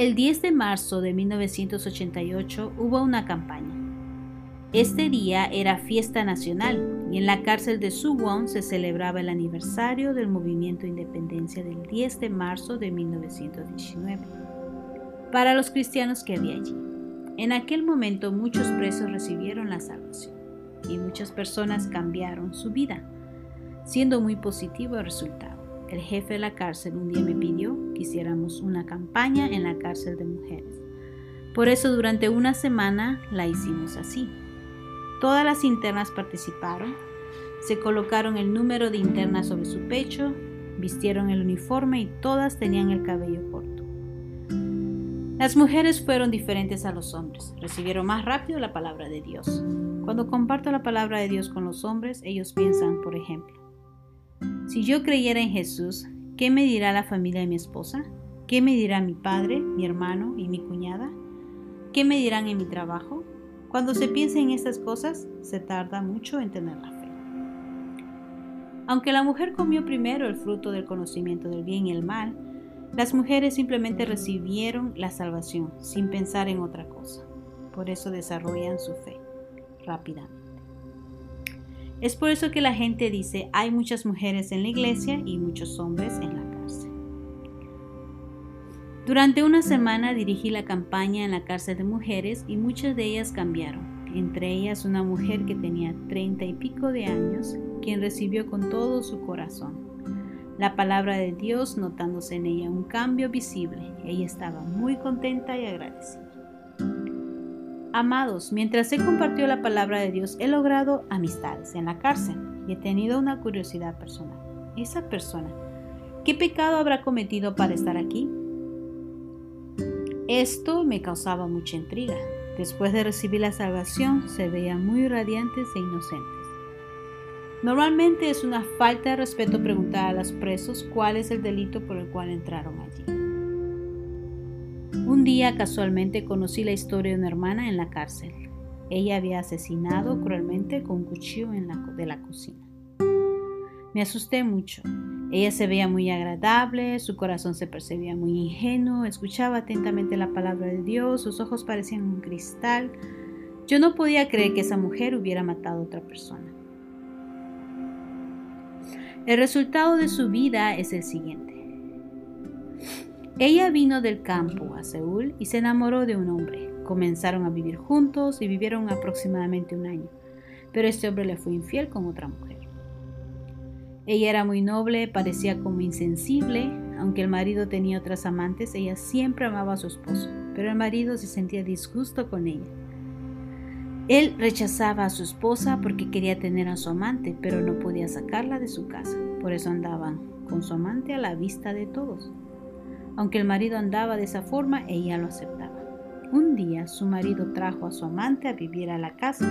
El 10 de marzo de 1988 hubo una campaña. Este día era fiesta nacional y en la cárcel de Suwon se celebraba el aniversario del movimiento de independencia del 10 de marzo de 1919. Para los cristianos que había allí, en aquel momento muchos presos recibieron la salvación y muchas personas cambiaron su vida, siendo muy positivo el resultado. El jefe de la cárcel un día me pidió hiciéramos una campaña en la cárcel de mujeres. Por eso durante una semana la hicimos así. Todas las internas participaron, se colocaron el número de internas sobre su pecho, vistieron el uniforme y todas tenían el cabello corto. Las mujeres fueron diferentes a los hombres, recibieron más rápido la palabra de Dios. Cuando comparto la palabra de Dios con los hombres, ellos piensan, por ejemplo, si yo creyera en Jesús, ¿qué me dirá la familia de mi esposa? ¿Qué me dirá mi padre, mi hermano y mi cuñada? ¿Qué me dirán en mi trabajo? Cuando se piensa en estas cosas, se tarda mucho en tener la fe. Aunque la mujer comió primero el fruto del conocimiento del bien y el mal, las mujeres simplemente recibieron la salvación sin pensar en otra cosa. Por eso desarrollan su fe rápidamente. Es por eso que la gente dice hay muchas mujeres en la iglesia y muchos hombres en la cárcel. Durante una semana dirigí la campaña en la cárcel de mujeres y muchas de ellas cambiaron, entre ellas una mujer que tenía treinta y pico de años, quien recibió con todo su corazón la palabra de Dios, notándose en ella un cambio visible. Ella estaba muy contenta y agradecida. Amados, mientras he compartido la palabra de Dios, he logrado amistades en la cárcel y he tenido una curiosidad personal. Esa persona, ¿qué pecado habrá cometido para estar aquí? Esto me causaba mucha intriga. Después de recibir la salvación, se veían muy radiantes e inocentes. Normalmente es una falta de respeto preguntar a los presos cuál es el delito por el cual entraron allí. Un día casualmente conocí la historia de una hermana en la cárcel. Ella había asesinado cruelmente con un cuchillo en de la cocina. Me asusté mucho ella se veía muy agradable, su corazón se percibía muy ingenuo, escuchaba atentamente la palabra de Dios, sus ojos parecían un cristal. Yo no podía creer que esa mujer hubiera matado a otra persona. El resultado de su vida es el siguiente. Ella vino del campo a Seúl y se enamoró de un hombre. Comenzaron a vivir juntos y vivieron aproximadamente un año, pero este hombre le fue infiel con otra mujer. Ella era muy noble, parecía como insensible, aunque el marido tenía otras amantes, ella siempre amaba a su esposo, pero el marido se sentía disgusto con ella. Él rechazaba a su esposa porque quería tener a su amante, pero no podía sacarla de su casa, por eso andaban con su amante a la vista de todos. Aunque el marido andaba de esa forma, ella lo aceptaba. Un día su marido trajo a su amante a vivir a la casa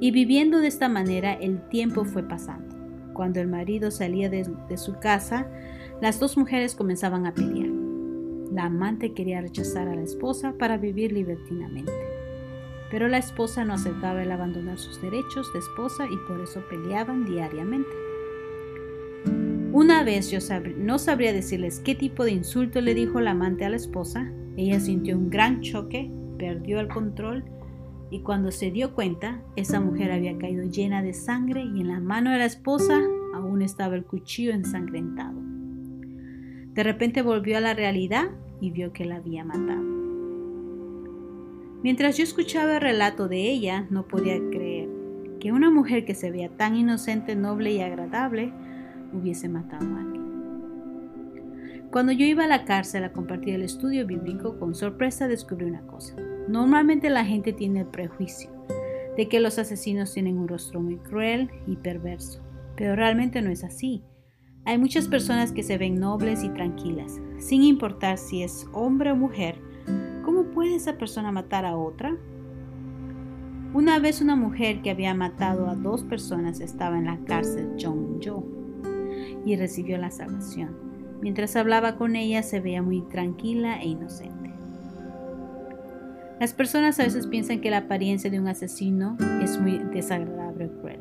y viviendo de esta manera el tiempo fue pasando. Cuando el marido salía de, su casa, las dos mujeres comenzaban a pelear. La amante quería rechazar a la esposa para vivir libertinamente, pero la esposa no aceptaba el abandonar sus derechos de esposa y por eso peleaban diariamente. Una vez yo no sabría decirles qué tipo de insulto le dijo la amante a la esposa, ella sintió un gran choque, perdió el control y cuando se dio cuenta, esa mujer había caído llena de sangre y en la mano de la esposa aún estaba el cuchillo ensangrentado. De repente volvió a la realidad y vio que la había matado. Mientras yo escuchaba el relato de ella, no podía creer que una mujer que se veía tan inocente, noble y agradable hubiese matado a alguien. Cuando yo iba a la cárcel a compartir el estudio bíblico, con sorpresa descubrí una cosa. Normalmente la gente tiene el prejuicio de que los asesinos tienen un rostro muy cruel y perverso, pero realmente no es así. Hay muchas personas que se ven nobles y tranquilas, sin importar si es hombre o mujer. ¿Cómo puede esa persona matar a otra? Una vez una mujer que había matado a dos personas estaba en la cárcel Jong-jo y recibió la salvación. Mientras hablaba con ella se veía muy tranquila e inocente. Las personas a veces piensan que la apariencia de un asesino es muy desagradable o cruel,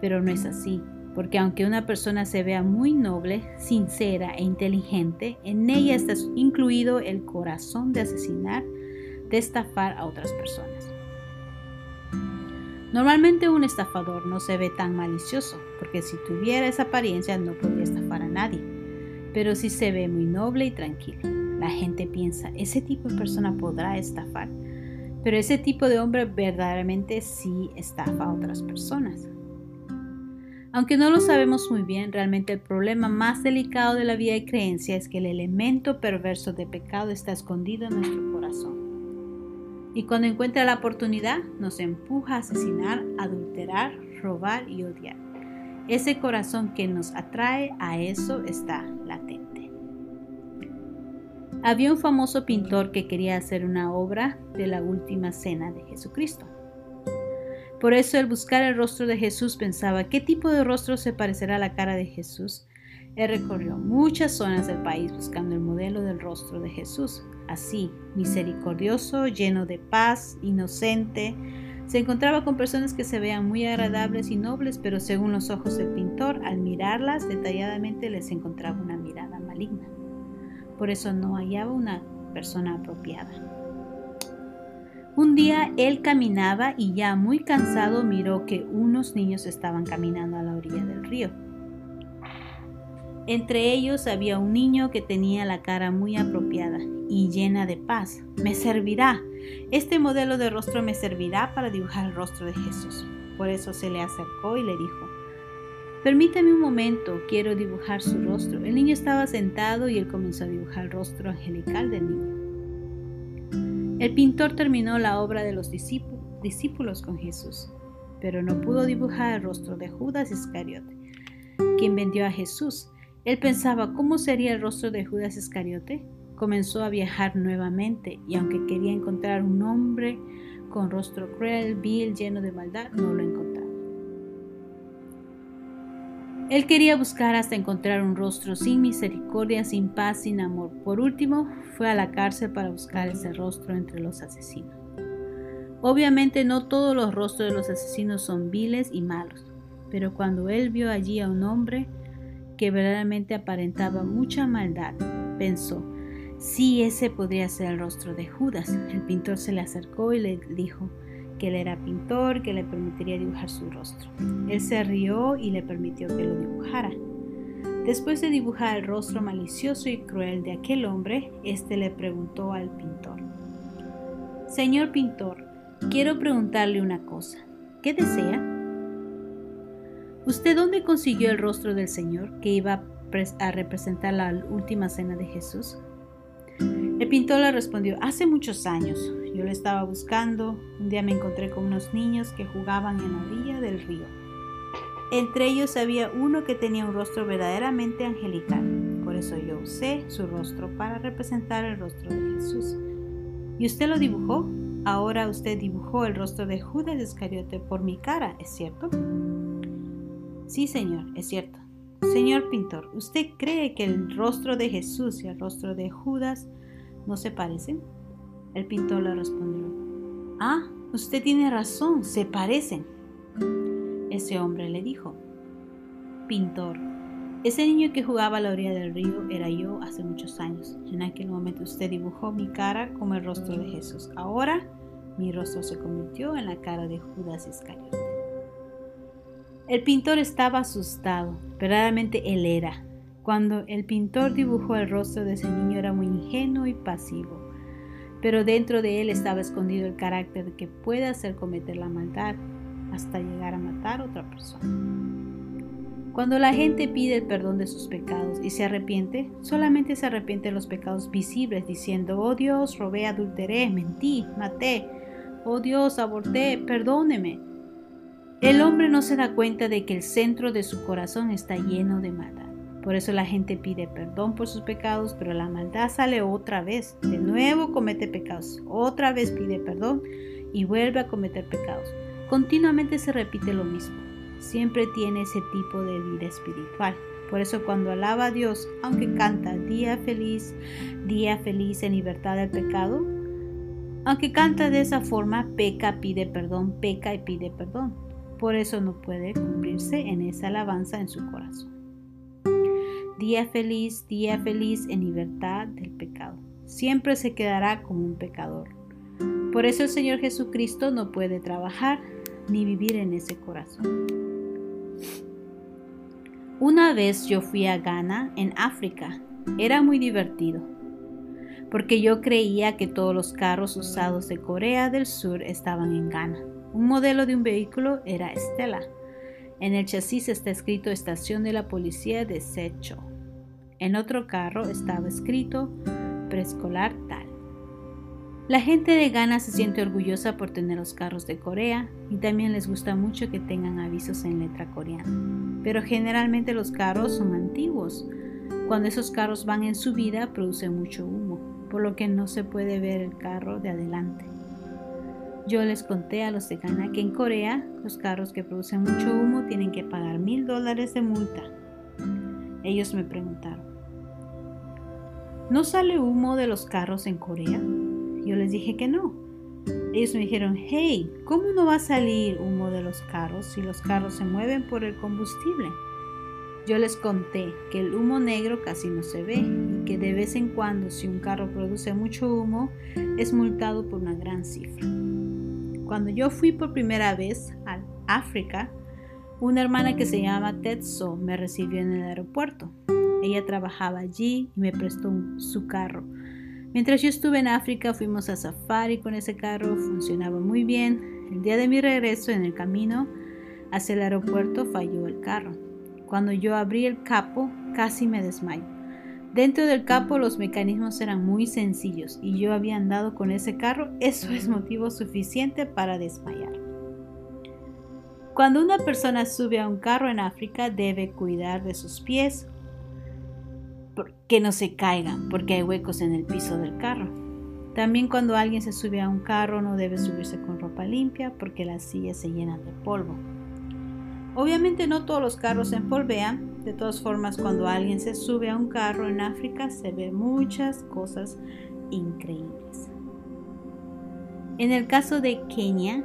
pero no es así. porque aunque una persona se vea muy noble, sincera e inteligente, en ella está incluido el corazón de asesinar, de estafar a otras personas. Normalmente un estafador no se ve tan malicioso, porque si tuviera esa apariencia no podría estafar a nadie, pero sí se ve muy noble y tranquilo. La gente piensa, ese tipo de persona podrá estafar, pero ese tipo de hombre verdaderamente sí estafa a otras personas. Aunque no lo sabemos muy bien, realmente el problema más delicado de la vida de creencia es que el elemento perverso de pecado está escondido en nuestro corazón. Y cuando encuentra la oportunidad, nos empuja a asesinar, adulterar, robar y odiar. Ese corazón que nos atrae a eso está latente. Había un famoso pintor que quería hacer una obra de la última cena de Jesucristo. Por eso el buscar el rostro de Jesús pensaba, ¿qué tipo de rostro se parecerá a la cara de Jesús? Él recorrió muchas zonas del país buscando el modelo del rostro de Jesús. Así, misericordioso, lleno de paz, inocente, se encontraba con personas que se veían muy agradables y nobles, pero según los ojos del pintor, al mirarlas detalladamente les encontraba una mirada maligna. Por eso no hallaba una persona apropiada. Un día él caminaba y ya muy cansado miró que unos niños estaban caminando a la orilla del río. Entre ellos había un niño que tenía la cara muy apropiada y llena de paz. Me servirá. Este modelo de rostro me servirá para dibujar el rostro de Jesús. Por eso se le acercó y le dijo, Permítame un momento, quiero dibujar su rostro. El niño estaba sentado y él comenzó a dibujar el rostro angelical del niño. El pintor terminó la obra de los discípulos con Jesús, pero no pudo dibujar el rostro de Judas Iscariote, quien vendió a Jesús. Él pensaba cómo sería el rostro de Judas Iscariote. Comenzó a viajar nuevamente y aunque quería encontrar un hombre con rostro cruel, vil, lleno de maldad, no lo encontró. Él quería buscar hasta encontrar un rostro sin misericordia, sin paz, sin amor. Por último, fue a la cárcel para buscar ese rostro entre los asesinos. Obviamente no todos los rostros de los asesinos son viles y malos, pero cuando él vio allí a un hombre que verdaderamente aparentaba mucha maldad, pensó, sí, ese podría ser el rostro de Judas. El pintor se le acercó y le dijo, que él era pintor, que le permitiría dibujar su rostro. Él se rió y le permitió que lo dibujara. Después de dibujar el rostro malicioso y cruel de aquel hombre, éste le preguntó al pintor, Señor pintor, quiero preguntarle una cosa. ¿Qué desea? ¿Usted dónde consiguió el rostro del Señor que iba a representar la última cena de Jesús? El pintor le respondió, hace muchos años, yo lo estaba buscando, un día me encontré con unos niños que jugaban en la orilla del río. Entre ellos había uno que tenía un rostro verdaderamente angelical, por eso yo usé su rostro para representar el rostro de Jesús. ¿Y usted lo dibujó? Ahora usted dibujó el rostro de Judas Iscariote por mi cara, ¿es cierto? Sí, señor, es cierto. Señor pintor, ¿usted cree que el rostro de Jesús y el rostro de Judas ¿No se parecen? El pintor le respondió, Ah, usted tiene razón, se parecen. Ese hombre le dijo, Pintor, ese niño que jugaba a la orilla del río era yo hace muchos años. En aquel momento usted dibujó mi cara como el rostro de Jesús. Ahora mi rostro se convirtió en la cara de Judas Iscariote. El pintor estaba asustado, verdaderamente él era. Cuando el pintor dibujó el rostro de ese niño era muy ingenuo y pasivo, pero dentro de él estaba escondido el carácter que puede hacer cometer la maldad hasta llegar a matar a otra persona. Cuando la gente pide el perdón de sus pecados y se arrepiente, solamente se arrepiente de los pecados visibles, diciendo, oh Dios, robé, adulteré, mentí, maté, oh Dios, aborté, perdóneme. El hombre no se da cuenta de que el centro de su corazón está lleno de maldad. Por eso la gente pide perdón por sus pecados, pero la maldad sale otra vez. De nuevo comete pecados. Otra vez pide perdón y vuelve a cometer pecados. Continuamente se repite lo mismo. Siempre tiene ese tipo de vida espiritual. Por eso cuando alaba a Dios, aunque canta día feliz, día feliz en libertad del pecado, aunque canta de esa forma, peca, pide perdón, peca y pide perdón. Por eso no puede cumplirse en esa alabanza en su corazón. Día feliz, día feliz en libertad del pecado. Siempre se quedará como un pecador. Por eso el Señor Jesucristo no puede trabajar ni vivir en ese corazón. Una vez yo fui a Ghana, en África. Era muy divertido, porque yo creía que todos los carros usados de Corea del Sur estaban en Ghana. Un modelo de un vehículo era Stella. En el chasis está escrito Estación de la Policía de Secho. En otro carro estaba escrito Preescolar tal. La gente de Ghana se siente orgullosa por tener los carros de Corea y también les gusta mucho que tengan avisos en letra coreana. Pero generalmente los carros son antiguos. Cuando esos carros van en subida producen mucho humo, por lo que no se puede ver el carro de adelante. Yo les conté a los de Ghana que en Corea los carros que producen mucho humo tienen que pagar mil dólares de multa. Ellos me preguntaron, ¿no sale humo de los carros en Corea? Yo les dije que no. Ellos me dijeron, hey, ¿cómo no va a salir humo de los carros si los carros se mueven por el combustible? Yo les conté que el humo negro casi no se ve y que de vez en cuando si un carro produce mucho humo es multado por una gran cifra. Cuando yo fui por primera vez a África, una hermana que se llama Tetso me recibió en el aeropuerto. Ella trabajaba allí y me prestó su carro Mientras yo estuve en África fuimos a safari con ese carro, funcionaba muy bien. El día de mi regreso en el camino hacia el aeropuerto falló el carro. Cuando yo abrí el capo casi me desmayo. Dentro del capo los mecanismos eran muy sencillos y yo había andado con ese carro, eso es motivo suficiente para desmayar. Cuando una persona sube a un carro en África debe cuidar de sus pies que no se caigan porque hay huecos en el piso del carro. También cuando alguien se sube a un carro no debe subirse con ropa limpia porque las sillas se llenan de polvo. Obviamente no todos los carros se empolvean, de todas formas cuando alguien se sube a un carro en África se ven muchas cosas increíbles. En el caso de Kenia,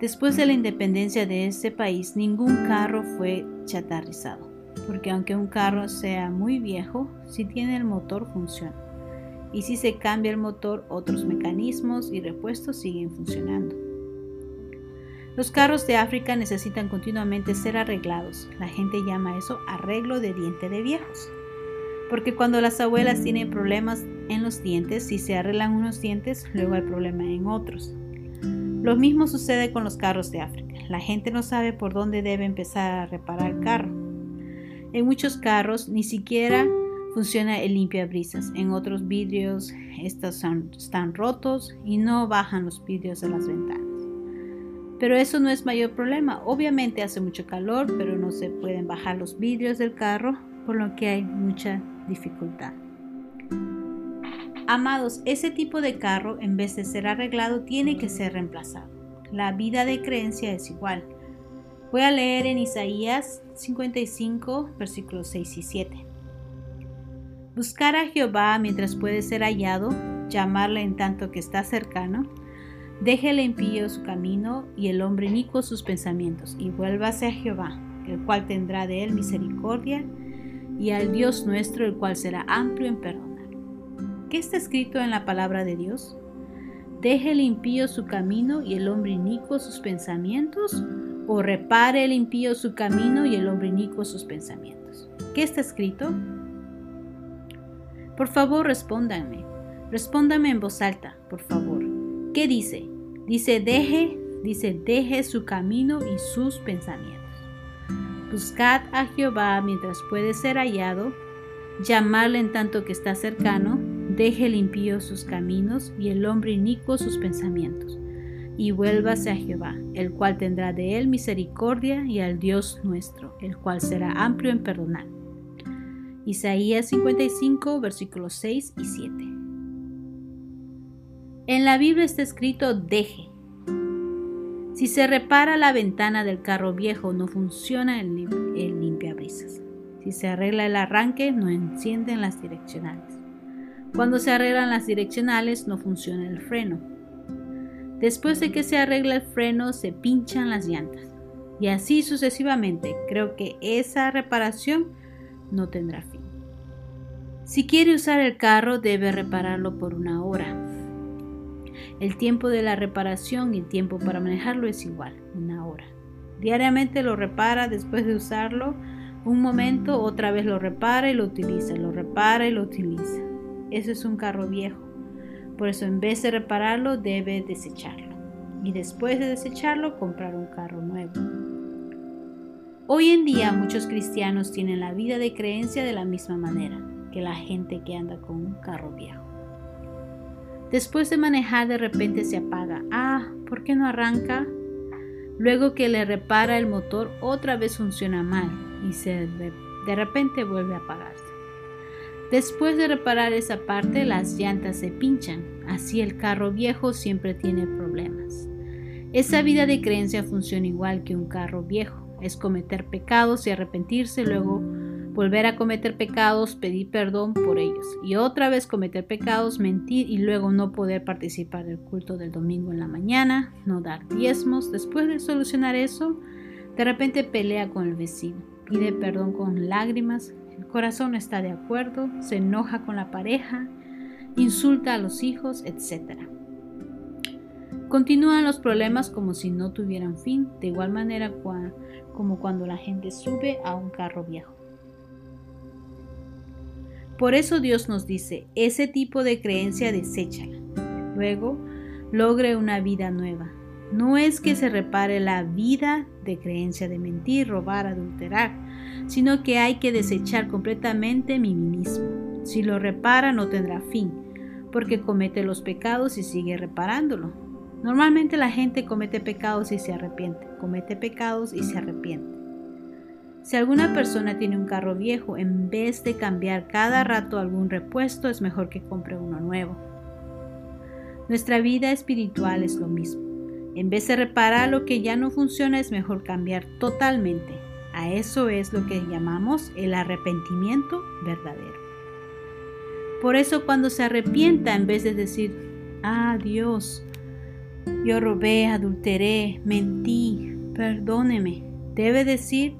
después de la independencia de ese país, ningún carro fue chatarrizado porque aunque un carro sea muy viejo, si tiene el motor funciona. Y si se cambia el motor, otros mecanismos y repuestos siguen funcionando. Los carros de África necesitan continuamente ser arreglados. La gente llama eso arreglo de diente de viejos. Porque cuando las abuelas tienen problemas en los dientes, si se arreglan unos dientes, luego hay problema en otros. Lo mismo sucede con los carros de África. La gente no sabe por dónde debe empezar a reparar el carro. En muchos carros ni siquiera funciona el limpiabrisas. En otros vidrios estos están rotos y no bajan los vidrios de las ventanas. Pero eso no es mayor problema. Obviamente hace mucho calor, pero no se pueden bajar los vidrios del carro, por lo que hay mucha dificultad. Amados, ese tipo de carro, en vez de ser arreglado, tiene que ser reemplazado. La vida de creencia es igual. Voy a leer en Isaías 55, versículos 6 y 7. Buscar a Jehová mientras puede ser hallado, llamarle en tanto que está cercano. Déjele impío su camino y el hombre inicuo sus pensamientos, y vuélvase a Jehová, el cual tendrá de él misericordia, y al Dios nuestro, el cual será amplio en perdonar. ¿Qué está escrito en la palabra de Dios? Déjele impío su camino y el hombre inicuo sus pensamientos, o repare el impío su camino y el hombre inicuo sus pensamientos. ¿Qué está escrito? Por favor, respóndanme. Respóndame en voz alta, por favor. ¿Qué dice? Dice, deje, dice, deje su camino y sus pensamientos. Buscad a Jehová mientras puede ser hallado, llamarle en tanto que está cercano, deje el impío sus caminos y el hombre inicuo sus pensamientos y vuélvase a Jehová, el cual tendrá de él misericordia, y al Dios nuestro, el cual será amplio en perdonar. Isaías 55, versículos 6 y 7. En la Biblia está escrito deje. Si se repara la ventana del carro viejo, no funciona el, limpiabrisas. Si se arregla el arranque, no encienden las direccionales. Cuando se arreglan las direccionales, no funciona el freno Después de que se arregla el freno, se pinchan las llantas. Y así sucesivamente. Creo que esa reparación no tendrá fin. Si quiere usar el carro, debe repararlo por una hora. El tiempo de la reparación y el tiempo para manejarlo es igual, una hora. Diariamente lo repara después de usarlo un momento, otra vez lo repara y lo utiliza, lo repara y lo utiliza. Eso es un carro viejo. Por eso en vez de repararlo, debe desecharlo. Y después de desecharlo, comprar un carro nuevo. Hoy en día muchos cristianos tienen la vida de creencia de la misma manera que la gente que anda con un carro viejo. Después de manejar de repente se apaga. Ah, ¿por qué no arranca? Luego que le repara el motor otra vez funciona mal y se de repente vuelve a apagarse. Después de reparar esa parte las llantas se pinchan, así el carro viejo siempre tiene problemas. Esa vida de creencia funciona igual que un carro viejo, es cometer pecados y arrepentirse, luego volver a cometer pecados, pedir perdón por ellos y otra vez cometer pecados, mentir y luego no poder participar del culto del domingo en la mañana, no dar diezmos. Después de solucionar eso, de repente pelea con el vecino, pide perdón con lágrimas, el corazón no está de acuerdo, se enoja con la pareja, insulta a los hijos, etc. Continúan los problemas como si no tuvieran fin, de igual manera como cuando la gente sube a un carro viejo. Por eso Dios nos dice, ese tipo de creencia deséchala. Luego, logre una vida nueva. No es que se repare la vida de creencia de mentir, robar, adulterar, sino que hay que desechar completamente mi mismo. Si lo repara no tendrá fin, porque comete los pecados y sigue reparándolo. Normalmente la gente comete pecados y se arrepiente, comete pecados y se arrepiente. Si alguna persona tiene un carro viejo, en vez de cambiar cada rato algún repuesto, es mejor que compre uno nuevo. Nuestra vida espiritual es lo mismo. En vez de reparar lo que ya no funciona, es mejor cambiar totalmente. A eso es lo que llamamos el arrepentimiento verdadero. Por eso cuando se arrepienta, en vez de decir, ah Dios, yo robé, adulteré, mentí, perdóneme, debe decir,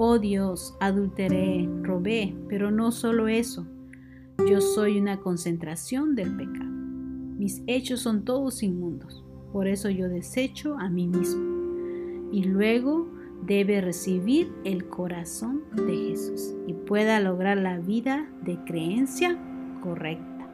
Oh Dios, adulteré, robé, pero no solo eso. Yo soy una concentración del pecado. Mis hechos son todos inmundos. Por eso yo desecho a mí mismo. Y luego debe recibir el corazón de Jesús y pueda lograr la vida de creencia correcta.